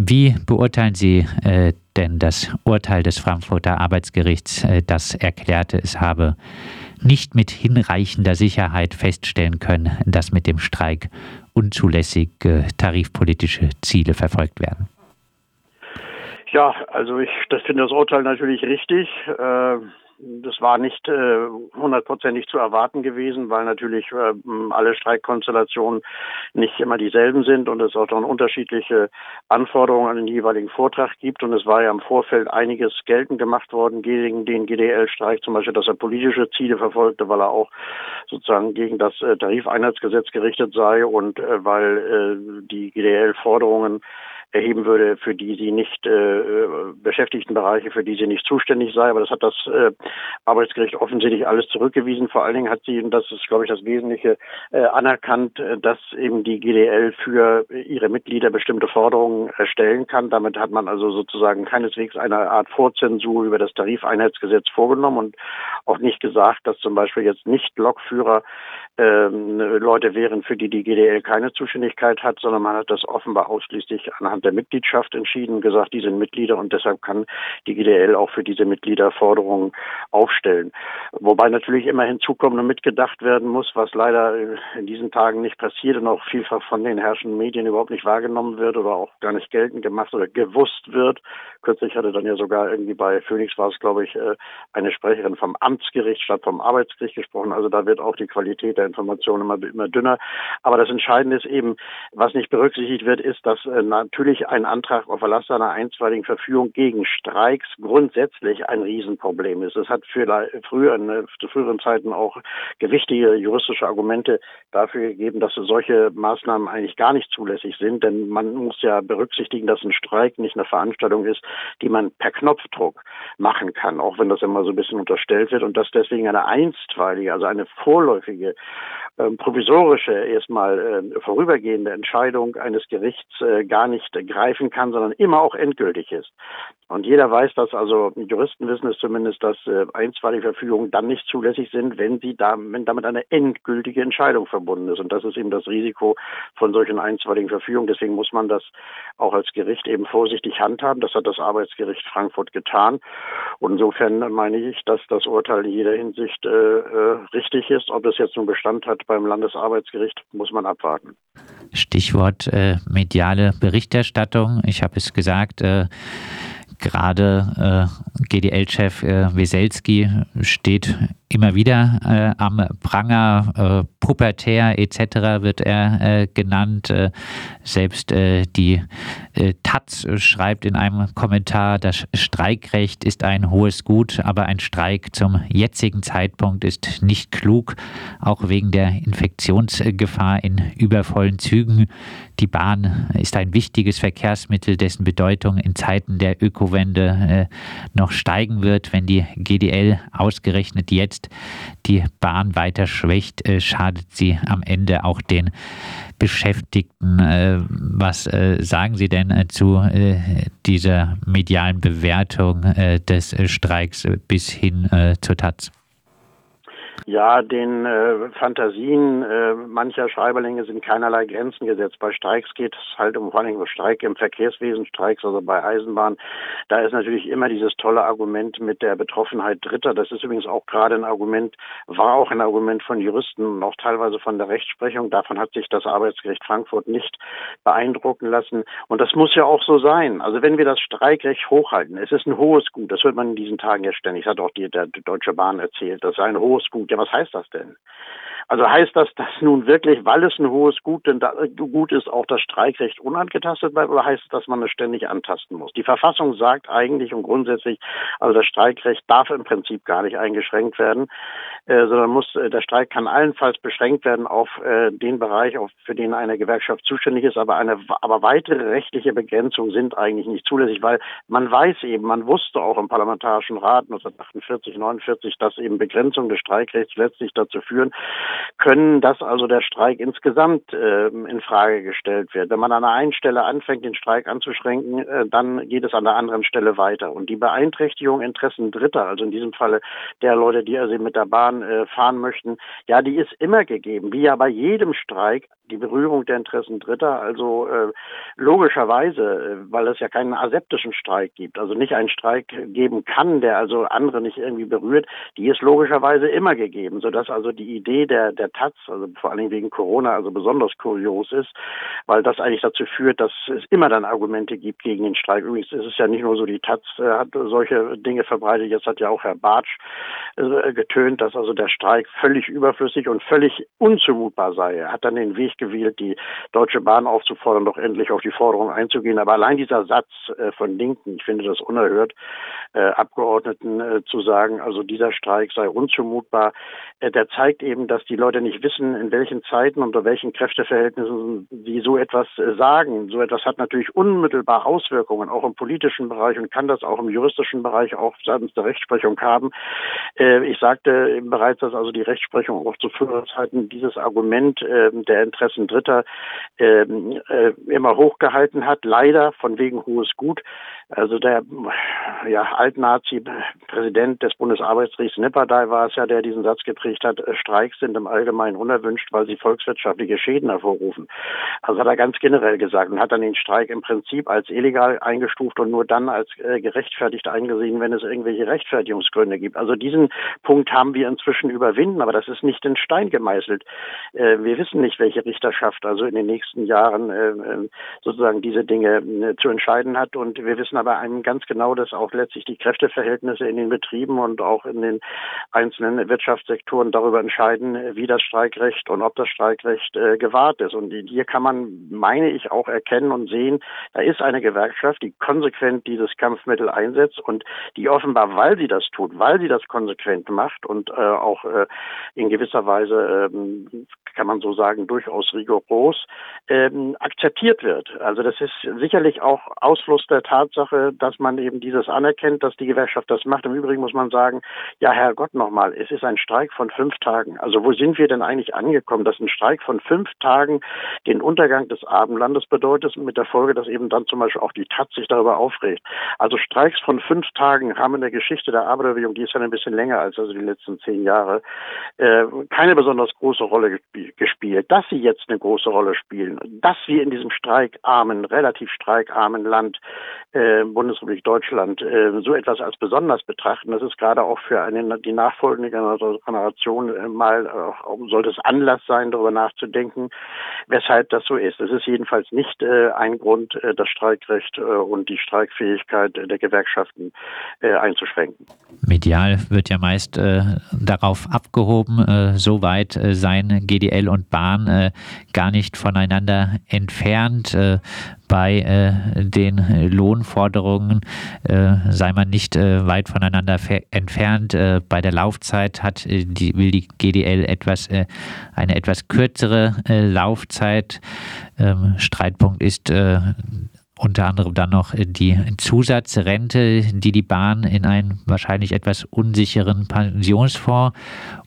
Wie beurteilen Sie äh, denn das Urteil des Frankfurter Arbeitsgerichts, äh, das erklärte, es habe nicht mit hinreichender Sicherheit feststellen können, dass mit dem Streik unzulässige tarifpolitische Ziele verfolgt werden? Ja, also ich das finde das Urteil natürlich richtig. Äh das war nicht äh, hundertprozentig zu erwarten gewesen, weil natürlich äh, alle Streikkonstellationen nicht immer dieselben sind und es auch dann unterschiedliche Anforderungen an den jeweiligen Vortrag gibt. Und es war ja im Vorfeld einiges geltend gemacht worden gegen den GDL-Streik, zum Beispiel, dass er politische Ziele verfolgte, weil er auch sozusagen gegen das äh, Tarifeinheitsgesetz gerichtet sei und äh, weil äh, die GDL-Forderungen erheben würde, für die sie nicht äh, äh, Beschäftigtenbereiche, für die sie nicht zuständig sei. Aber das hat das äh, Arbeitsgericht offensichtlich alles zurückgewiesen. Vor allen Dingen hat sie, und das ist, glaube ich, das Wesentliche, äh, anerkannt, äh, dass eben die GDL für ihre Mitglieder bestimmte Forderungen erstellen kann. Damit hat man also sozusagen keineswegs eine Art Vorzensur über das Tarifeinheitsgesetz vorgenommen und auch nicht gesagt, dass zum Beispiel jetzt nicht Lokführer ähm, Leute wären, für die die GDL keine Zuständigkeit hat, sondern man hat das offenbar ausschließlich anhand der Mitgliedschaft entschieden, gesagt, die sind Mitglieder und deshalb kann die GDL auch für diese Mitglieder Forderungen aufstellen. Wobei natürlich immer hinzukommen und mitgedacht werden muss, was leider in diesen Tagen nicht passiert und auch vielfach von den herrschenden Medien überhaupt nicht wahrgenommen wird oder auch gar nicht geltend gemacht oder gewusst wird. Kürzlich hatte dann ja sogar irgendwie bei Phoenix war es, glaube ich, äh, eine Sprecherin vom Amtsgericht statt vom Arbeitsgericht gesprochen. Also da wird auch die Qualität der Informationen immer, immer dünner. Aber das Entscheidende ist eben, was nicht berücksichtigt wird, ist, dass äh, natürlich ein Antrag auf Erlass einer einstweiligen Verfügung gegen Streiks grundsätzlich ein Riesenproblem ist. Es hat für früher, zu früheren Zeiten auch gewichtige juristische Argumente dafür gegeben, dass solche Maßnahmen eigentlich gar nicht zulässig sind, denn man muss ja berücksichtigen, dass ein Streik nicht eine Veranstaltung ist, die man per Knopfdruck machen kann, auch wenn das immer so ein bisschen unterstellt wird und dass deswegen eine einstweilige, also eine vorläufige ähm, provisorische, erstmal äh, vorübergehende Entscheidung eines Gerichts äh, gar nicht greifen kann, sondern immer auch endgültig ist. Und jeder weiß dass also Juristen wissen es zumindest, dass äh, einstweilige Verfügungen dann nicht zulässig sind, wenn sie da, wenn damit eine endgültige Entscheidung verbunden ist. Und das ist eben das Risiko von solchen einstweiligen Verfügungen. Deswegen muss man das auch als Gericht eben vorsichtig handhaben. Das hat das Arbeitsgericht Frankfurt getan. Und insofern meine ich, dass das Urteil in jeder Hinsicht äh, äh, richtig ist. Ob es jetzt nun Bestand hat beim Landesarbeitsgericht, muss man abwarten. Stichwort äh, mediale Berichterstattung. Ich habe es gesagt, äh, gerade äh, GDL-Chef äh, Weselski steht immer wieder äh, am Pranger, äh, pubertär etc. wird er äh, genannt. Äh, selbst äh, die äh, Taz schreibt in einem Kommentar, das Streikrecht ist ein hohes Gut, aber ein Streik zum jetzigen Zeitpunkt ist nicht klug, auch wegen der Infektionsgefahr in übervollen Zügen. Die Bahn ist ein wichtiges Verkehrsmittel, dessen Bedeutung in Zeiten der Ökowende noch steigen wird, wenn die GDL ausgerechnet jetzt die Bahn weiter schwächt, äh, schadet sie am Ende auch den Beschäftigten. Äh, was äh, sagen Sie denn zu dieser medialen Bewertung des Streiks bis hin zur Taz? Ja, den äh, Fantasien äh, mancher Schreiberlinge sind keinerlei Grenzen gesetzt. Bei Streiks geht es halt um vor allem um Streik im Verkehrswesen, Streiks also bei Eisenbahn. Da ist natürlich immer dieses tolle Argument mit der Betroffenheit Dritter. Das ist übrigens auch gerade ein Argument, war auch ein Argument von Juristen und auch teilweise von der Rechtsprechung. Davon hat sich das Arbeitsgericht Frankfurt nicht beeindrucken lassen. Und das muss ja auch so sein. Also wenn wir das Streikrecht hochhalten, es ist ein hohes Gut. Das hört man in diesen Tagen ja ständig. Das hat auch die, der, Deutsche Bahn erzählt. Das sei ein hohes Gut was heißt das denn? Also heißt das, dass nun wirklich, weil es ein hohes Gut, denn da, Gut ist, auch das Streikrecht unangetastet bleibt, oder heißt es, dass man es ständig antasten muss? Die Verfassung sagt eigentlich und grundsätzlich, also das Streikrecht darf im Prinzip gar nicht eingeschränkt werden, äh, sondern muss, äh, der Streik kann allenfalls beschränkt werden auf äh, den Bereich, auf, für den eine Gewerkschaft zuständig ist, aber eine, aber weitere rechtliche Begrenzungen sind eigentlich nicht zulässig, weil man weiß eben, man wusste auch im Parlamentarischen Rat 1948, 49, dass eben Begrenzungen des Streikrechts letztlich dazu führen, können, dass also der Streik insgesamt äh, in Frage gestellt wird. Wenn man an einer Stelle anfängt, den Streik anzuschränken, äh, dann geht es an der anderen Stelle weiter. Und die Beeinträchtigung Interessen Dritter, also in diesem Falle der Leute, die also mit der Bahn äh, fahren möchten, ja, die ist immer gegeben, wie ja bei jedem Streik die Berührung der Interessen Dritter, also äh, logischerweise, äh, weil es ja keinen aseptischen Streik gibt, also nicht einen Streik geben kann, der also andere nicht irgendwie berührt, die ist logischerweise immer gegeben, sodass also die Idee der, der Taz, also vor allen Dingen wegen Corona, also besonders kurios ist, weil das eigentlich dazu führt, dass es immer dann Argumente gibt gegen den Streik. Übrigens ist es ja nicht nur so, die Taz äh, hat solche Dinge verbreitet, jetzt hat ja auch Herr Bartsch äh, getönt, dass also der Streik völlig überflüssig und völlig unzumutbar sei. Er hat dann den Weg gewählt, die Deutsche Bahn aufzufordern, doch endlich auf die Forderung einzugehen. Aber allein dieser Satz äh, von Linken, ich finde das unerhört, äh, Abgeordneten äh, zu sagen, also dieser Streik sei unzumutbar, äh, der zeigt eben, dass die Leute nicht wissen, in welchen Zeiten, unter welchen Kräfteverhältnissen sie so etwas äh, sagen. So etwas hat natürlich unmittelbar Auswirkungen, auch im politischen Bereich und kann das auch im juristischen Bereich auch seitens der Rechtsprechung haben. Äh, ich sagte bereits, dass also die Rechtsprechung auch zu Führerzeiten dieses Argument ähm, der Interessen Dritter ähm, immer hochgehalten hat. Leider von wegen hohes Gut. Also der ja, Altnazi-Präsident des Bundesarbeitsgerichts Nipperdey war es ja, der diesen Satz geprägt hat, äh, Streiks sind im Allgemeinen unerwünscht, weil sie volkswirtschaftliche Schäden hervorrufen. Also hat er ganz generell gesagt und hat dann den Streik im Prinzip als illegal eingestuft und nur dann als äh, gerechtfertigt eingesehen, wenn es irgendwelche Rechtfertigungsgründe gibt. Also diesen Punkt haben wir inzwischen überwinden, aber das ist nicht in Stein gemeißelt. Äh, wir wissen nicht, welche Richterschaft also in den nächsten Jahren äh, äh sozusagen diese Dinge äh, zu entscheiden hat und wir wissen aber einem ganz genau, dass auch letztlich die Kräfteverhältnisse in den Betrieben und auch in den einzelnen Wirtschaftssektoren darüber entscheiden, wie das Streikrecht und ob das Streikrecht äh, gewahrt ist. Und hier kann man, meine ich, auch erkennen und sehen, da ist eine Gewerkschaft, die konsequent dieses Kampfmittel einsetzt und die offenbar, weil sie das tut, weil sie das konsequent macht und äh, auch äh, in gewisser Weise, ähm, kann man so sagen, durchaus rigoros, ähm, akzeptiert wird. Also das ist sicherlich auch Ausfluss der Tatsache, Sache, dass man eben dieses anerkennt, dass die Gewerkschaft das macht. Im Übrigen muss man sagen, ja, Herrgott nochmal, es ist ein Streik von fünf Tagen. Also wo sind wir denn eigentlich angekommen, dass ein Streik von fünf Tagen den Untergang des Abendlandes bedeutet, mit der Folge, dass eben dann zum Beispiel auch die Taz sich darüber aufregt. Also Streiks von fünf Tagen haben in der Geschichte der Arbeiterbewegung, die ist ja ein bisschen länger als also die letzten zehn Jahre, äh, keine besonders große Rolle gespielt. Dass sie jetzt eine große Rolle spielen, dass wir in diesem streikarmen, relativ streikarmen Land äh, Bundesrepublik Deutschland äh, so etwas als besonders betrachten. Das ist gerade auch für eine, die nachfolgende Generation äh, mal, äh, sollte es Anlass sein, darüber nachzudenken, weshalb das so ist. Es ist jedenfalls nicht äh, ein Grund, äh, das Streikrecht äh, und die Streikfähigkeit der Gewerkschaften äh, einzuschränken. Medial wird ja meist äh, darauf abgehoben, äh, so weit äh, seien GDL und Bahn gar nicht voneinander entfernt. Äh, bei äh, den Lohnforderungen äh, sei man nicht äh, weit voneinander entfernt. Äh, bei der Laufzeit hat äh, die, will die GDL etwas, äh, eine etwas kürzere Laufzeit. Ähm, Streitpunkt ist unter anderem dann noch die Zusatzrente, die die Bahn in einen wahrscheinlich etwas unsicheren Pensionsfonds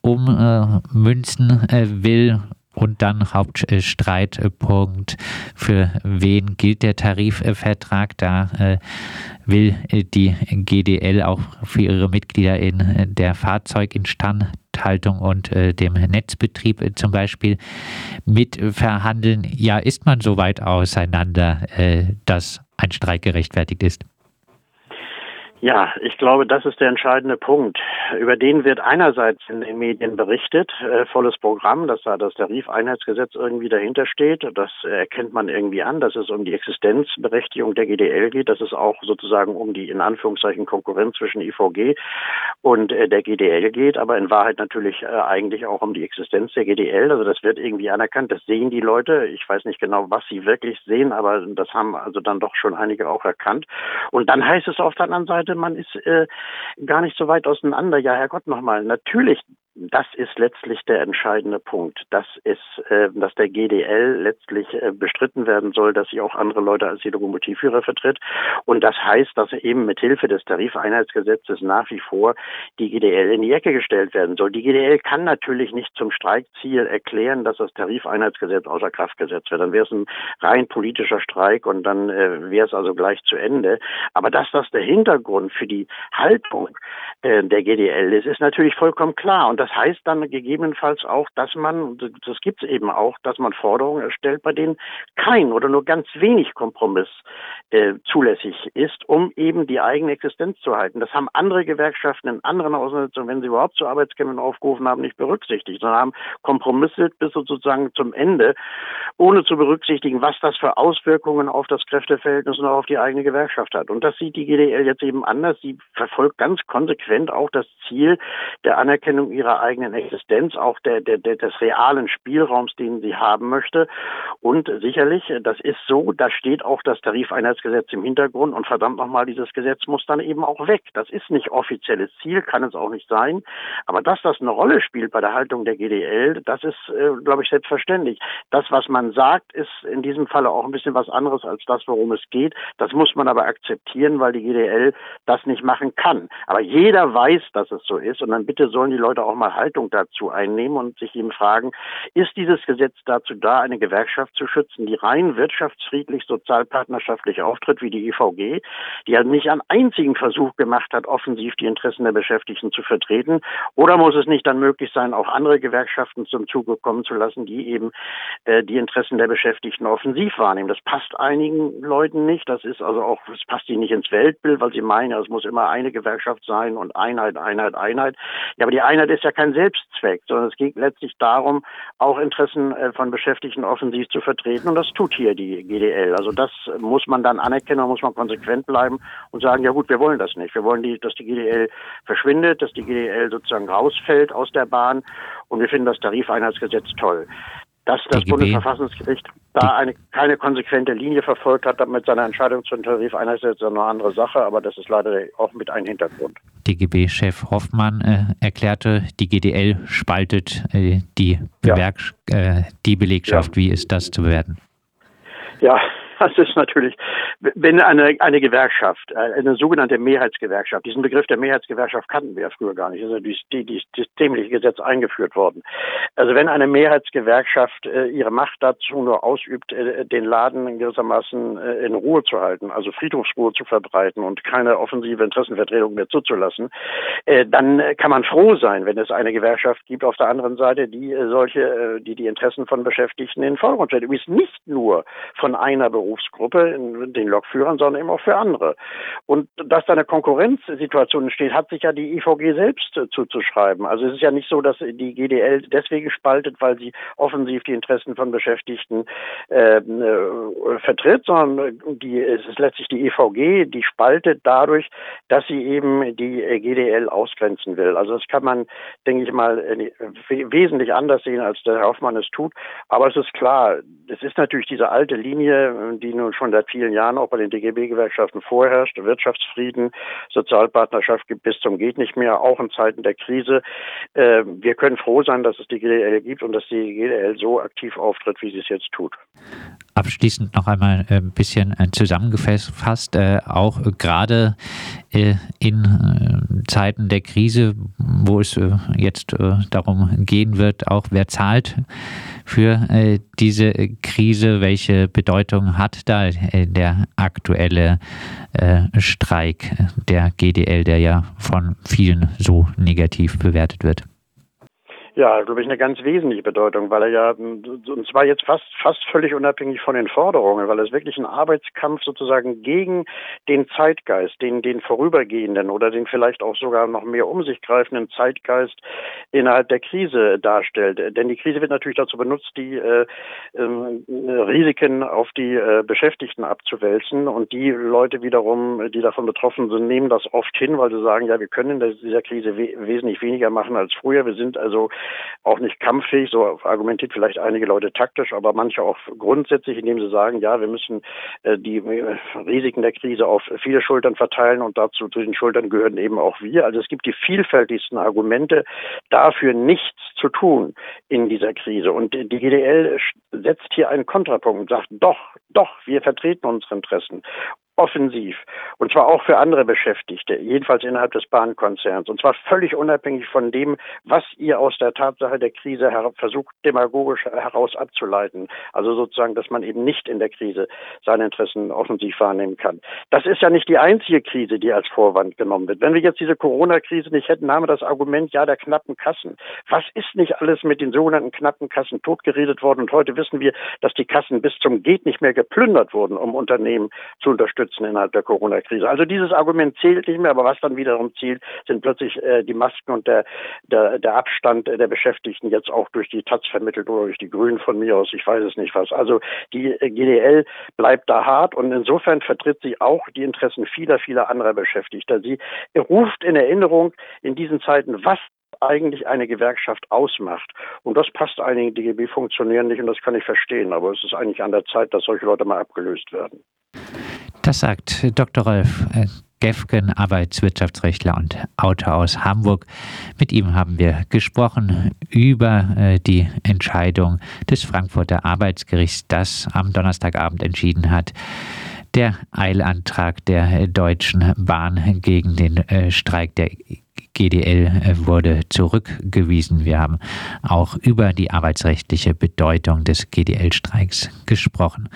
ummünzen will und dann Hauptstreitpunkt, für wen gilt der Tarifvertrag. Da äh, will die GDL auch für ihre Mitglieder in der Fahrzeuginstandhaltung und äh, dem Netzbetrieb äh, zum Beispiel mitverhandeln. Ja, ist man so weit auseinander, dass ein Streik gerechtfertigt ist? Ja, ich glaube, das ist der entscheidende Punkt. Über den wird einerseits in den Medien berichtet, äh, volles Programm, dass da das Tarifeinheitsgesetz irgendwie dahinter steht. Das erkennt man irgendwie an, dass es um die Existenzberechtigung der GDL geht, dass es auch sozusagen um die in Anführungszeichen Konkurrenz zwischen IVG und äh, der GDL geht, aber in Wahrheit natürlich äh, eigentlich auch um die Existenz der GDL. Also das wird irgendwie anerkannt, das sehen die Leute. Ich weiß nicht genau, was sie wirklich sehen, aber das haben also dann doch schon einige auch erkannt. Und dann heißt es auf der anderen Seite, man ist äh, gar nicht so weit auseinander. Ja, Herrgott nochmal, natürlich das ist letztlich der entscheidende Punkt. Das ist, äh, dass der GDL letztlich äh, bestritten werden soll, dass sie auch andere Leute als die Lokomotivführer vertritt. Und das heißt, dass eben mit Hilfe des Tarifeinheitsgesetzes nach wie vor die GDL in die Ecke gestellt werden soll. Die GDL kann natürlich nicht zum Streikziel erklären, dass das Tarifeinheitsgesetz außer Kraft gesetzt wird. Dann wäre es ein rein politischer Streik und dann äh, wäre es also gleich zu Ende. Aber dass das der Hintergrund für die Haltung äh, der GDL ist, ist natürlich vollkommen klar. Und das heißt dann gegebenenfalls auch, dass man, das gibt es eben auch, dass man Forderungen erstellt, bei denen kein oder nur ganz wenig Kompromiss äh, zulässig ist, um eben die eigene Existenz zu halten. Das haben andere Gewerkschaften in anderen Auseinandersetzungen, wenn sie überhaupt zu Arbeitskämpfen aufgerufen haben, nicht berücksichtigt, sondern haben kompromisselt bis sozusagen zum Ende, ohne zu berücksichtigen, was das für Auswirkungen auf das Kräfteverhältnis und auch auf die eigene Gewerkschaft hat. Und das sieht die GDL jetzt eben anders. Sie verfolgt ganz konsequent auch das Ziel der Anerkennung ihrer eigenen Existenz, auch der, der, des realen Spielraums, den sie haben möchte. Und sicherlich, das ist so, da steht auch das Tarifeinheitsgesetz im Hintergrund und verdammt nochmal, dieses Gesetz muss dann eben auch weg. Das ist nicht offizielles Ziel, kann es auch nicht sein. Aber dass das eine Rolle spielt bei der Haltung der GDL, das ist, äh, glaube ich, selbstverständlich. Das, was man sagt, ist in diesem Falle auch ein bisschen was anderes als das, worum es geht. Das muss man aber akzeptieren, weil die GDL das nicht machen kann. Aber jeder weiß, dass es so ist und dann bitte sollen die Leute auch mal Haltung dazu einnehmen und sich eben fragen, ist dieses Gesetz dazu da, eine Gewerkschaft zu schützen, die rein wirtschaftsfriedlich, sozialpartnerschaftlich auftritt, wie die EVG, die ja nicht einen einzigen Versuch gemacht hat, offensiv die Interessen der Beschäftigten zu vertreten? Oder muss es nicht dann möglich sein, auch andere Gewerkschaften zum Zuge kommen zu lassen, die eben äh, die Interessen der Beschäftigten offensiv wahrnehmen? Das passt einigen Leuten nicht. Das ist also auch, es passt ihnen nicht ins Weltbild, weil sie meinen, es muss immer eine Gewerkschaft sein und Einheit, Einheit, Einheit. Ja, aber die Einheit ist ja kein Selbstzweck, sondern es geht letztlich darum, auch Interessen äh, von Beschäftigten offensiv zu vertreten. Und das tut hier die GDL. Also das muss man dann anerkennen, muss man konsequent bleiben und sagen, ja gut, wir wollen das nicht. Wir wollen, die, dass die GDL verschwindet, dass die GDL sozusagen rausfällt aus der Bahn. Und wir finden das Tarifeinheitsgesetz toll. Dass das DGB. Bundesverfassungsgericht da eine, keine konsequente Linie verfolgt hat mit seiner Entscheidung zum Tarifeinheitsgesetz, ist eine andere Sache, aber das ist leider auch mit ein Hintergrund. DGB-Chef Hoffmann äh, erklärte, die GDL spaltet äh, die, Bewerk ja. äh, die Belegschaft. Ja. Wie ist das zu bewerten? Ja, das ist natürlich, wenn eine, eine Gewerkschaft, äh, eine sogenannte Mehrheitsgewerkschaft, diesen Begriff der Mehrheitsgewerkschaft kannten wir ja früher gar nicht, ist ja dieses die, die, das dämliche Gesetz eingeführt worden. Also wenn eine Mehrheitsgewerkschaft äh, ihre Macht dazu nur ausübt, äh, den Laden gewissermaßen äh, in Ruhe zu halten, also Friedhofsruhe zu verbreiten und keine offensive Interessenvertretung mehr zuzulassen, äh, dann kann man froh sein, wenn es eine Gewerkschaft gibt auf der anderen Seite, die äh, solche, die die Interessen von Beschäftigten in den Vordergrund stellt. Übrigens nicht nur von einer Berufung Berufsgruppe, den Lokführern, sondern eben auch für andere. Und dass da eine Konkurrenzsituation entsteht, hat sich ja die IVG selbst äh, zuzuschreiben. Also es ist ja nicht so, dass die GDL deswegen spaltet, weil sie offensiv die Interessen von Beschäftigten ähm, äh, vertritt, sondern die, es ist letztlich die EVG, die spaltet dadurch, dass sie eben die GDL ausgrenzen will. Also das kann man, denke ich mal, äh, wesentlich anders sehen, als der Hoffmann es tut. Aber es ist klar, es ist natürlich diese alte Linie, die nun schon seit vielen Jahren auch bei den DGB-Gewerkschaften vorherrscht. Wirtschaftsfrieden, Sozialpartnerschaft gibt bis zum geht nicht mehr, auch in Zeiten der Krise. Äh, wir können froh sein, dass es die GDL gibt und dass die GDL so aktiv auftritt, wie sie es jetzt tut. Abschließend noch einmal äh, ein bisschen äh, zusammengefasst, äh, auch gerade in Zeiten der Krise, wo es jetzt darum gehen wird, auch wer zahlt für diese Krise, welche Bedeutung hat da der aktuelle Streik der GDL, der ja von vielen so negativ bewertet wird? Ja, glaube ich, eine ganz wesentliche Bedeutung, weil er ja, und zwar jetzt fast, fast völlig unabhängig von den Forderungen, weil es wirklich ein Arbeitskampf sozusagen gegen den Zeitgeist, den, den vorübergehenden oder den vielleicht auch sogar noch mehr um sich greifenden Zeitgeist innerhalb der Krise darstellt. Denn die Krise wird natürlich dazu benutzt, die äh, äh, Risiken auf die äh, Beschäftigten abzuwälzen und die Leute wiederum, die davon betroffen sind, nehmen das oft hin, weil sie sagen, ja, wir können in dieser Krise we wesentlich weniger machen als früher. Wir sind also auch nicht kampffähig. So argumentiert vielleicht einige Leute taktisch, aber manche auch grundsätzlich, indem sie sagen, ja, wir müssen äh, die äh, Risiken der Krise auf viele Schultern verteilen und dazu zu den Schultern gehören eben auch wir. Also es gibt die vielfältigsten Argumente dafür, nichts zu tun in dieser Krise. Und die GDL setzt hier einen Kontrapunkt und sagt, doch, doch, wir vertreten unsere Interessen offensiv. Und zwar auch für andere Beschäftigte, jedenfalls innerhalb des Bahnkonzerns. Und zwar völlig unabhängig von dem, was ihr aus der Tatsache der Krise versucht, demagogisch heraus abzuleiten. Also sozusagen, dass man eben nicht in der Krise seine Interessen offensiv wahrnehmen kann. Das ist ja nicht die einzige Krise, die als Vorwand genommen wird. Wenn wir jetzt diese Corona-Krise nicht hätten, haben wir das Argument, ja, der knappen Kassen. Was ist nicht alles mit den sogenannten knappen Kassen totgeredet worden? Und heute wissen wir, dass die Kassen bis zum Geht nicht mehr geplündert wurden, um Unternehmen zu unterstützen unterstützen innerhalb der Corona-Krise. Also dieses Argument zählt nicht mehr, aber was dann wiederum zählt, sind plötzlich äh, die Masken und der, der, der Abstand der Beschäftigten jetzt auch durch die Taz vermittelt oder durch die Grünen von mir aus, ich weiß es nicht was. Also die GDL bleibt da hart und insofern vertritt sie auch die Interessen vieler, vieler anderer Beschäftigter. Sie ruft in Erinnerung in diesen Zeiten, was eigentlich eine Gewerkschaft ausmacht. Und das passt einigen DGB funktionieren nicht und das kann ich verstehen. Aber es ist eigentlich an der Zeit, dass solche Leute mal abgelöst werden. Das sagt Dr. Rolf äh, Gefgen, Arbeitswirtschaftsrechtler und Autor aus Hamburg. Mit ihm haben wir gesprochen über äh, die Entscheidung des Frankfurter Arbeitsgerichts, das am Donnerstagabend entschieden hat, der Eilantrag der Deutschen Bahn gegen den äh, Streik der GDL wurde zurückgewiesen. Wir haben auch über die arbeitsrechtliche Bedeutung des GDL-Streiks gesprochen.